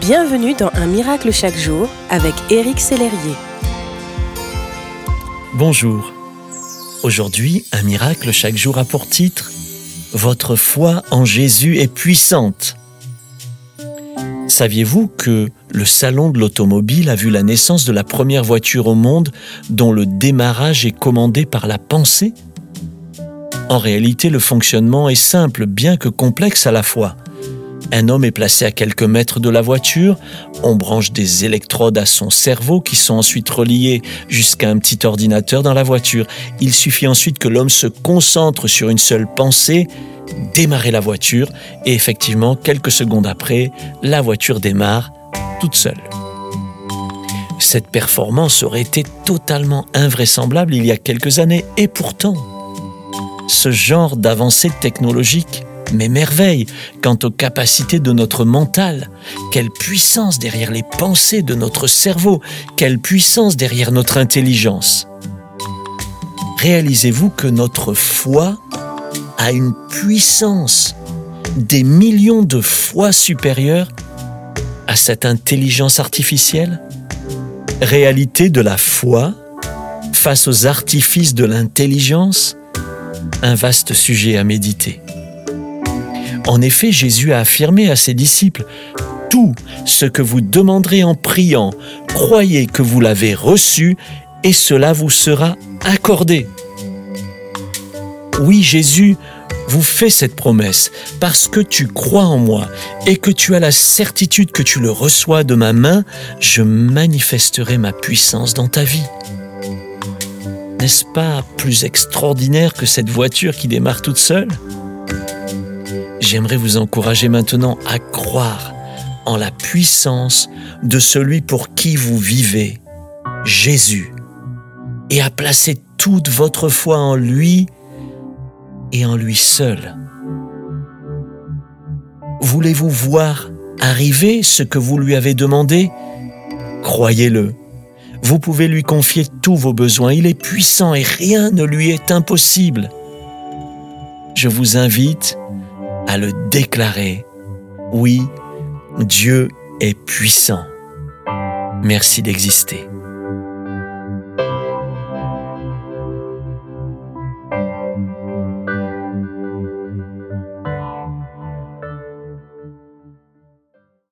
Bienvenue dans Un miracle chaque jour avec Éric Sellerier. Bonjour. Aujourd'hui, Un miracle chaque jour a pour titre Votre foi en Jésus est puissante. Saviez-vous que le salon de l'automobile a vu la naissance de la première voiture au monde dont le démarrage est commandé par la pensée? En réalité, le fonctionnement est simple, bien que complexe à la fois. Un homme est placé à quelques mètres de la voiture, on branche des électrodes à son cerveau qui sont ensuite reliées jusqu'à un petit ordinateur dans la voiture. Il suffit ensuite que l'homme se concentre sur une seule pensée, démarrer la voiture, et effectivement, quelques secondes après, la voiture démarre toute seule. Cette performance aurait été totalement invraisemblable il y a quelques années, et pourtant, ce genre d'avancée technologique m'émerveille quant aux capacités de notre mental. Quelle puissance derrière les pensées de notre cerveau, quelle puissance derrière notre intelligence. Réalisez-vous que notre foi a une puissance des millions de fois supérieure à cette intelligence artificielle? Réalité de la foi face aux artifices de l'intelligence? Un vaste sujet à méditer. En effet, Jésus a affirmé à ses disciples, Tout ce que vous demanderez en priant, croyez que vous l'avez reçu et cela vous sera accordé. Oui, Jésus vous fait cette promesse parce que tu crois en moi et que tu as la certitude que tu le reçois de ma main, je manifesterai ma puissance dans ta vie. N'est-ce pas plus extraordinaire que cette voiture qui démarre toute seule? J'aimerais vous encourager maintenant à croire en la puissance de celui pour qui vous vivez, Jésus, et à placer toute votre foi en lui et en lui seul. Voulez-vous voir arriver ce que vous lui avez demandé? Croyez-le. Vous pouvez lui confier tous vos besoins. Il est puissant et rien ne lui est impossible. Je vous invite à le déclarer. Oui, Dieu est puissant. Merci d'exister.